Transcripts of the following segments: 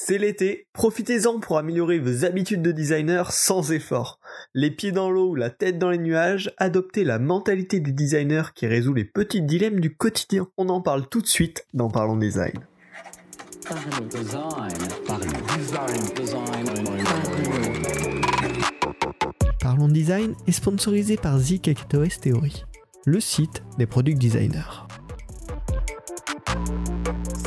C'est l'été, profitez-en pour améliorer vos habitudes de designer sans effort. Les pieds dans l'eau ou la tête dans les nuages, adoptez la mentalité du designer qui résout les petits dilemmes du quotidien. On en parle tout de suite dans Parlons Design. Parlons Design est sponsorisé par Zik Theory, le site des produits designers.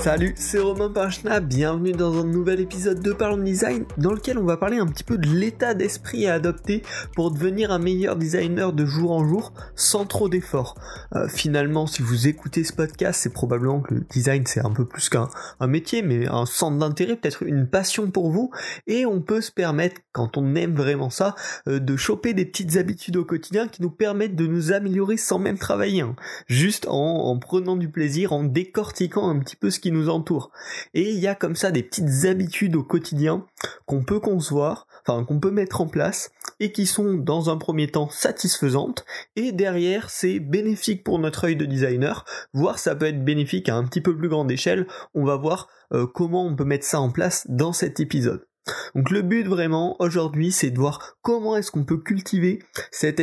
Salut, c'est Romain Pachna, bienvenue dans un nouvel épisode de Parlons Design dans lequel on va parler un petit peu de l'état d'esprit à adopter pour devenir un meilleur designer de jour en jour sans trop d'efforts. Euh, finalement, si vous écoutez ce podcast, c'est probablement que le design c'est un peu plus qu'un métier, mais un centre d'intérêt, peut-être une passion pour vous, et on peut se permettre, quand on aime vraiment ça, euh, de choper des petites habitudes au quotidien qui nous permettent de nous améliorer sans même travailler, hein. juste en prenant du plaisir, en décortiquant un petit peu ce qui nous entoure. Et il y a comme ça des petites habitudes au quotidien qu'on peut concevoir, enfin qu'on peut mettre en place et qui sont dans un premier temps satisfaisantes et derrière c'est bénéfique pour notre œil de designer, voire ça peut être bénéfique à un petit peu plus grande échelle. On va voir euh, comment on peut mettre ça en place dans cet épisode. Donc le but vraiment aujourd'hui c'est de voir comment est-ce qu'on peut cultiver cet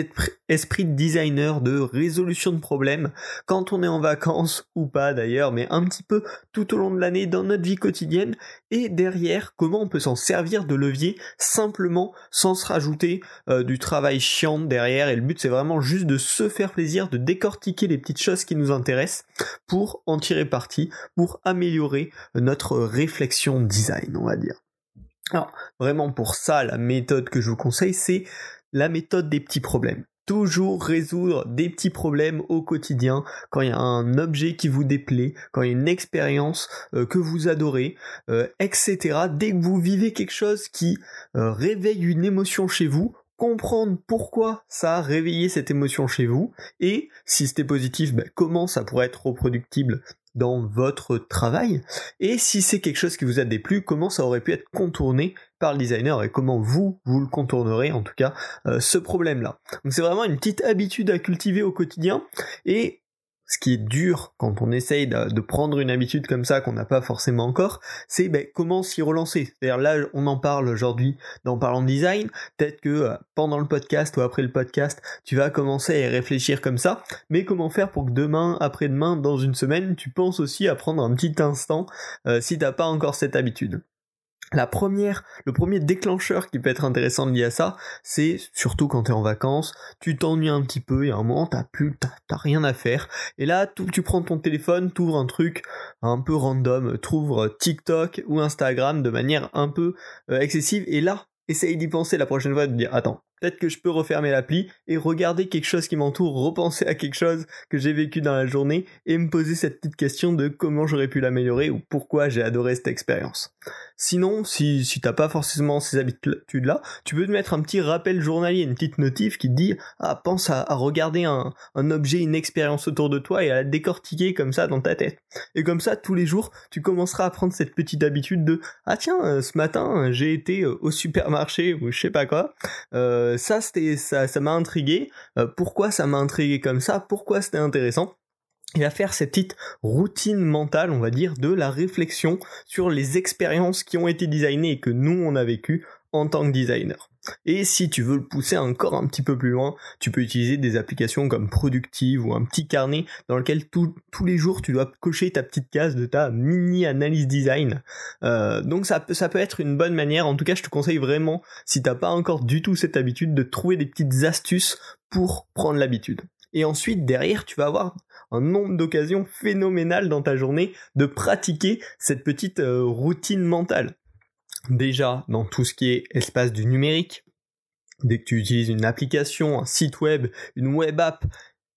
esprit de designer de résolution de problèmes quand on est en vacances ou pas d'ailleurs mais un petit peu tout au long de l'année dans notre vie quotidienne et derrière comment on peut s'en servir de levier simplement sans se rajouter euh, du travail chiant derrière et le but c'est vraiment juste de se faire plaisir de décortiquer les petites choses qui nous intéressent pour en tirer parti pour améliorer notre réflexion design on va dire. Alors, vraiment pour ça, la méthode que je vous conseille, c'est la méthode des petits problèmes. Toujours résoudre des petits problèmes au quotidien quand il y a un objet qui vous déplaît, quand il y a une expérience euh, que vous adorez, euh, etc. Dès que vous vivez quelque chose qui euh, réveille une émotion chez vous, comprendre pourquoi ça a réveillé cette émotion chez vous et si c'était positif, ben, comment ça pourrait être reproductible dans votre travail et si c'est quelque chose qui vous a déplu, comment ça aurait pu être contourné par le designer et comment vous, vous le contournerez en tout cas euh, ce problème-là. Donc c'est vraiment une petite habitude à cultiver au quotidien et ce qui est dur quand on essaye de, prendre une habitude comme ça qu'on n'a pas forcément encore, c'est ben, comment s'y relancer. C'est-à-dire là, on en parle aujourd'hui dans Parlant Design. Peut-être que euh, pendant le podcast ou après le podcast, tu vas commencer à y réfléchir comme ça. Mais comment faire pour que demain, après-demain, dans une semaine, tu penses aussi à prendre un petit instant euh, si t'as pas encore cette habitude? La première, le premier déclencheur qui peut être intéressant lié à ça, c'est surtout quand tu es en vacances, tu t'ennuies un petit peu, et à un moment t'as plus, t'as rien à faire, et là tu prends ton téléphone, t'ouvres un truc un peu random, t'ouvres TikTok ou Instagram de manière un peu euh, excessive, et là essaye d'y penser la prochaine fois, de dire attends, peut-être que je peux refermer l'appli et regarder quelque chose qui m'entoure, repenser à quelque chose que j'ai vécu dans la journée et me poser cette petite question de comment j'aurais pu l'améliorer ou pourquoi j'ai adoré cette expérience. Sinon, si, si t'as pas forcément ces habitudes-là, tu peux te mettre un petit rappel journalier, une petite notif qui te dit ah pense à, regarder un, un, objet, une expérience autour de toi et à la décortiquer comme ça dans ta tête. Et comme ça, tous les jours, tu commenceras à prendre cette petite habitude de ah tiens, euh, ce matin j'ai été euh, au supermarché ou je sais pas quoi. Euh, euh, ça c'était ça ça m'a intrigué. Euh, pourquoi ça m'a intrigué comme ça? Pourquoi c'était intéressant? Il va faire cette petite routine mentale, on va dire, de la réflexion sur les expériences qui ont été designées et que nous on a vécu en tant que designer. Et si tu veux le pousser encore un petit peu plus loin, tu peux utiliser des applications comme Productive ou un petit carnet dans lequel tous les jours tu dois cocher ta petite case de ta mini analyse design. Euh, donc ça, peut être une bonne manière. En tout cas, je te conseille vraiment, si t'as pas encore du tout cette habitude, de trouver des petites astuces pour prendre l'habitude. Et ensuite, derrière, tu vas avoir un nombre d'occasions phénoménales dans ta journée de pratiquer cette petite euh, routine mentale déjà dans tout ce qui est espace du numérique. Dès que tu utilises une application, un site web, une web app,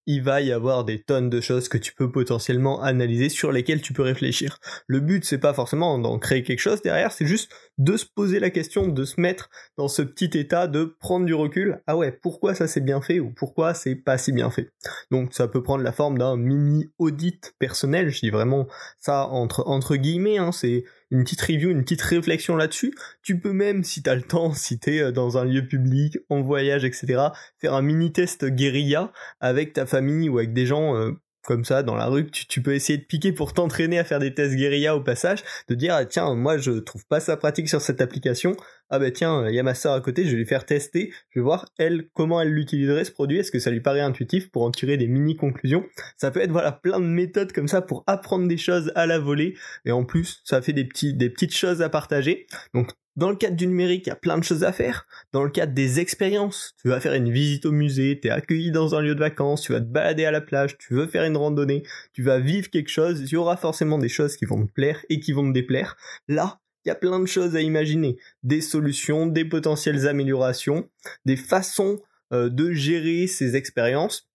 il va y avoir des tonnes de choses que tu peux potentiellement analyser sur lesquelles tu peux réfléchir. Le but c'est pas forcément d'en créer quelque chose derrière, c'est juste de se poser la question, de se mettre dans ce petit état de prendre du recul. Ah ouais, pourquoi ça c'est bien fait ou pourquoi c'est pas si bien fait? Donc ça peut prendre la forme d'un mini audit personnel, je dis vraiment ça entre entre guillemets, hein, c'est une petite review, une petite réflexion là-dessus. Tu peux même, si t'as le temps, si t'es euh, dans un lieu public, en voyage, etc., faire un mini test guérilla avec ta famille ou avec des gens euh, comme ça dans la rue tu, peux essayer de piquer pour t'entraîner à faire des tests guérilla au passage, de dire ah, tiens moi je trouve pas ça pratique sur cette application, ah bah tiens il y a ma soeur à côté, je vais lui faire tester, je vais voir elle comment elle l'utiliserait ce produit, est-ce que ça lui paraît intuitif pour en tirer des mini conclusions. Ça peut être voilà plein de méthodes comme ça pour apprendre des choses à la volée et en plus ça fait des petits des petites choses à partager. Donc dans le cadre du numérique, il y a plein de choses à faire. Dans le cadre des expériences, tu vas faire une visite au musée, tu es accueilli dans un lieu de vacances, tu vas te balader à la plage, tu veux faire une randonnée, tu vas vivre quelque chose, il y aura forcément des choses qui vont te plaire et qui vont te déplaire. Là, il y a plein de choses à imaginer, des solutions, des potentielles améliorations, des façons euh, de gérer ces expériences.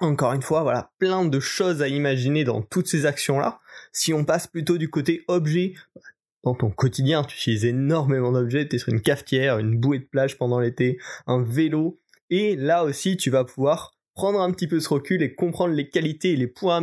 Encore une fois, voilà, plein de choses à imaginer dans toutes ces actions-là. Si on passe plutôt du côté objet, dans ton quotidien, tu utilises énormément d'objets, tu es sur une cafetière, une bouée de plage pendant l'été, un vélo, et là aussi tu vas pouvoir prendre un petit peu ce recul et comprendre les qualités et les points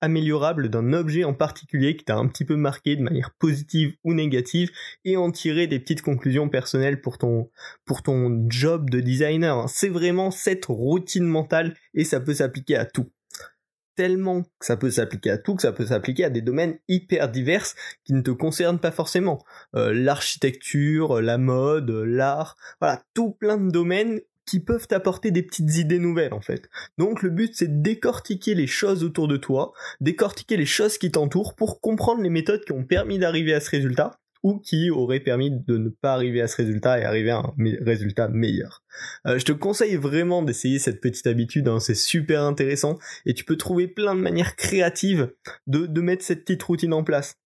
améliorables d'un objet en particulier qui t'a un petit peu marqué de manière positive ou négative et en tirer des petites conclusions personnelles pour ton, pour ton job de designer. C'est vraiment cette routine mentale et ça peut s'appliquer à tout tellement que ça peut s'appliquer à tout, que ça peut s'appliquer à des domaines hyper divers qui ne te concernent pas forcément. Euh, l'architecture, la mode, l'art, voilà, tout plein de domaines qui peuvent t'apporter des petites idées nouvelles en fait. Donc le but c'est de décortiquer les choses autour de toi, décortiquer les choses qui t'entourent pour comprendre les méthodes qui ont permis d'arriver à ce résultat ou qui aurait permis de ne pas arriver à ce résultat et arriver à un résultat meilleur. Euh, je te conseille vraiment d'essayer cette petite habitude, hein, c'est super intéressant et tu peux trouver plein de manières créatives de, de mettre cette petite routine en place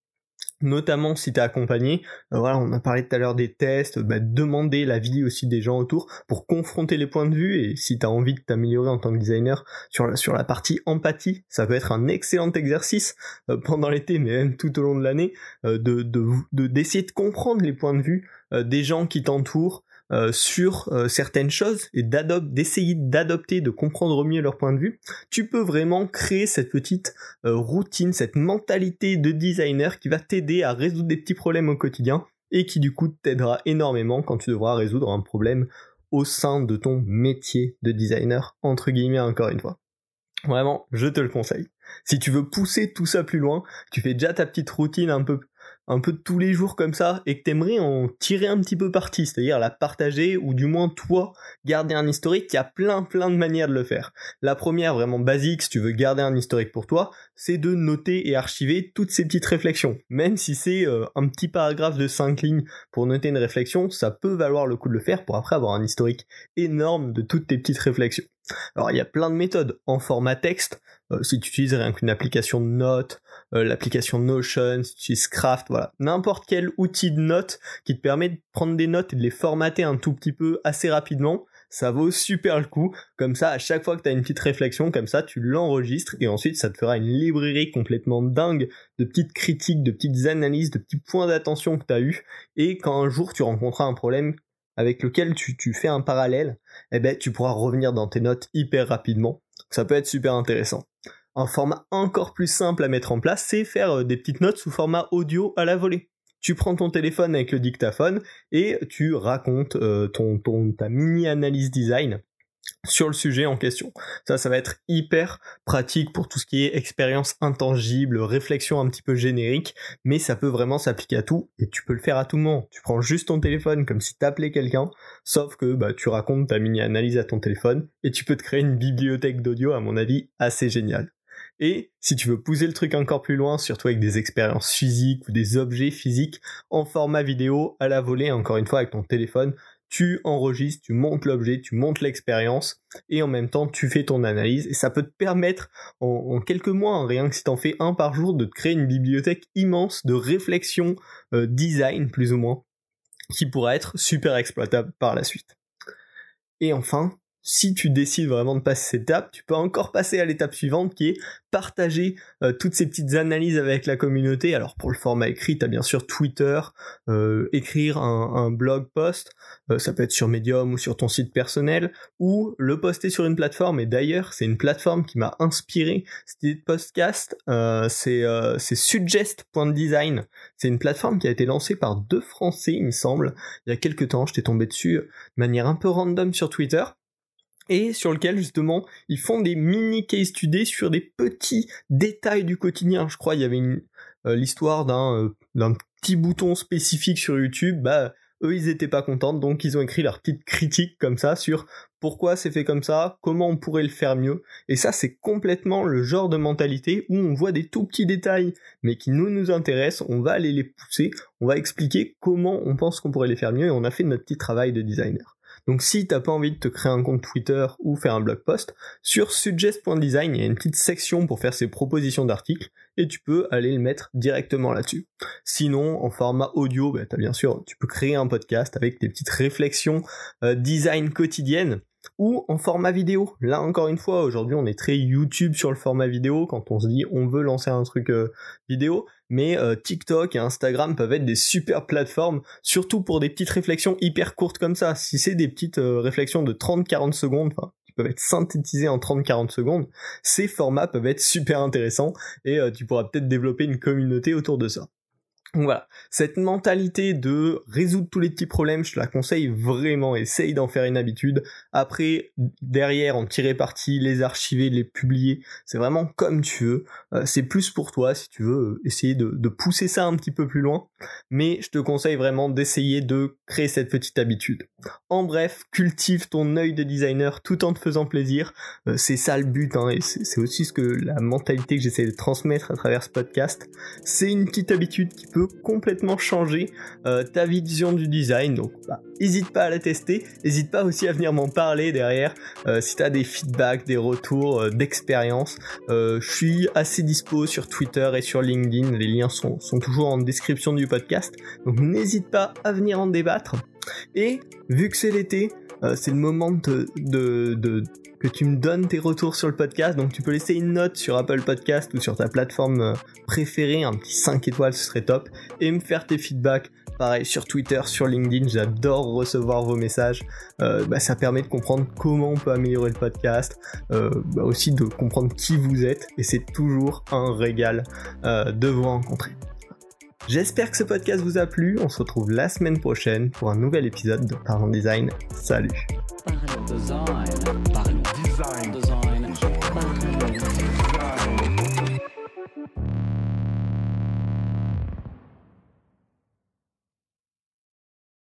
notamment si tu es accompagné. Euh, voilà, on a parlé tout à l'heure des tests, bah, demander l'avis aussi des gens autour pour confronter les points de vue et si tu as envie de t'améliorer en tant que designer sur la, sur la partie empathie, ça peut être un excellent exercice euh, pendant l'été mais même tout au long de l'année euh, de d'essayer de, de, comprendre les points de vue des gens qui t'entourent euh, sur euh, certaines choses et d'essayer d'adopter, de comprendre mieux leur point de vue, tu peux vraiment créer cette petite euh, routine, cette mentalité de designer qui va t'aider à résoudre des petits problèmes au quotidien et qui du coup t'aidera énormément quand tu devras résoudre un problème au sein de ton métier de designer, entre guillemets encore une fois. Vraiment, je te le conseille. Si tu veux pousser tout ça plus loin, tu fais déjà ta petite routine un peu un peu tous les jours comme ça et que t'aimerais en tirer un petit peu parti, c'est-à-dire la partager ou du moins toi garder un historique, il y a plein plein de manières de le faire. La première vraiment basique si tu veux garder un historique pour toi, c'est de noter et archiver toutes ces petites réflexions. Même si c'est euh, un petit paragraphe de 5 lignes pour noter une réflexion, ça peut valoir le coup de le faire pour après avoir un historique énorme de toutes tes petites réflexions. Alors il y a plein de méthodes en format texte, euh, si tu utilises rien qu'une application de notes, euh, l'application Notion, si tu utilises Craft, voilà, n'importe quel outil de notes qui te permet de prendre des notes et de les formater un tout petit peu assez rapidement, ça vaut super le coup. Comme ça, à chaque fois que tu as une petite réflexion comme ça, tu l'enregistres et ensuite ça te fera une librairie complètement dingue de petites critiques, de petites analyses, de petits points d'attention que tu as eu. Et quand un jour tu rencontras un problème avec lequel tu, tu fais un parallèle, eh ben, tu pourras revenir dans tes notes hyper rapidement. Ça peut être super intéressant. Un format encore plus simple à mettre en place, c'est faire euh, des petites notes sous format audio à la volée. Tu prends ton téléphone avec le dictaphone et tu racontes euh, ton, ton, ta mini analyse design sur le sujet en question. Ça, ça va être hyper pratique pour tout ce qui est expérience intangible, réflexion un petit peu générique, mais ça peut vraiment s'appliquer à tout et tu peux le faire à tout moment. Tu prends juste ton téléphone comme si t'appelais quelqu'un, sauf que bah, tu racontes ta mini-analyse à ton téléphone et tu peux te créer une bibliothèque d'audio, à mon avis, assez géniale. Et si tu veux pousser le truc encore plus loin, surtout avec des expériences physiques ou des objets physiques en format vidéo à la volée, encore une fois avec ton téléphone, tu enregistres, tu montes l'objet, tu montes l'expérience et en même temps tu fais ton analyse et ça peut te permettre en, quelques mois, hein, rien que si t'en fais un par jour, de te créer une bibliothèque immense de réflexion euh, design plus ou moins qui pourra être super exploitable par la suite. Et enfin, si tu décides vraiment de passer cette étape, tu peux encore passer à l'étape suivante qui est partager euh, toutes ces petites analyses avec la communauté. Alors pour le format écrit, tu as bien sûr Twitter, euh, écrire un, blog post, euh, ça peut être sur Medium ou sur ton site personnel, ou le poster sur une plateforme. Et d'ailleurs, c'est une plateforme qui m'a inspiré cette idée de podcast, c'est suggest.design. C'est une plateforme qui a été lancée par deux Français, il me semble, il y a quelques temps. J'étais tombé dessus de manière un peu random sur Twitter et sur lequel justement ils font des mini case studies sur des petits détails du quotidien. Je crois il y avait euh, l'histoire d'un d'un petit bouton spécifique sur YouTube, bah eux ils étaient pas contents donc ils ont écrit leur petite critique comme ça sur pourquoi c'est fait comme ça, comment on pourrait le faire mieux et ça c'est complètement le genre de mentalité où on voit des tout petits détails mais qui nous nous intéressent, on va aller les pousser, on va expliquer comment on pense qu'on pourrait les faire mieux et on a fait notre petit travail de designer. Donc si t'as pas envie de te créer un compte Twitter ou faire un blog post, sur suggest.design, il y a une petite section pour faire ses propositions d'articles et tu peux aller le mettre directement là-dessus. Sinon, en format audio, bah, bien sûr, tu peux créer un podcast avec tes petites réflexions euh, design quotidiennes ou en format vidéo. Là encore une fois, aujourd'hui on est très YouTube sur le format vidéo quand on se dit on veut lancer un truc euh, vidéo, mais euh, TikTok et Instagram peuvent être des super plateformes, surtout pour des petites réflexions hyper courtes comme ça. Si c'est des petites euh, réflexions de 30-40 secondes, qui peuvent être synthétisées en 30-40 secondes, ces formats peuvent être super intéressants et tu pourras peut-être développer une communauté autour de ça. Voilà, cette mentalité de résoudre tous les petits problèmes, je te la conseille vraiment, essaye d'en faire une habitude. Après, derrière, en tirer parti, les archiver, les publier, c'est vraiment comme tu veux. Euh, c'est plus pour toi si tu veux euh, essayer de, de, pousser ça un petit peu plus loin. Mais je te conseille vraiment d'essayer de créer cette petite habitude. En bref, cultive ton œil de designer tout en te faisant plaisir. Euh, c'est ça le but, hein, et c'est aussi ce que la mentalité que j'essaie de transmettre à travers ce podcast. C'est une petite habitude qui complètement changer euh, ta vision du design. Donc, bah, n'hésite pas à la tester. N'hésite pas aussi à venir m'en parler derrière euh, si tu as des feedbacks, des retours euh, d'expérience. je suis assez dispo sur Twitter et sur LinkedIn. Les liens sont, sont toujours en description du podcast. Donc, n'hésite pas à venir en débattre. Et vu que c'est l'été, c'est le moment que tu me donnes tes retours sur le podcast. Donc tu peux laisser une note sur Apple Podcast ou sur ta plateforme euh, préférée, un petit 5 étoiles, ce serait top. Et me faire tes feedbacks. Pareil sur Twitter, sur LinkedIn, j'adore recevoir vos messages. Euh, bah, ça permet de comprendre comment on peut améliorer le podcast, euh, bah, aussi de comprendre qui vous êtes. Et c'est toujours un régal de vous rencontrer. J'espère que ce podcast vous a plu. On se retrouve la semaine prochaine pour un nouvel épisode de Parlons Design. Salut.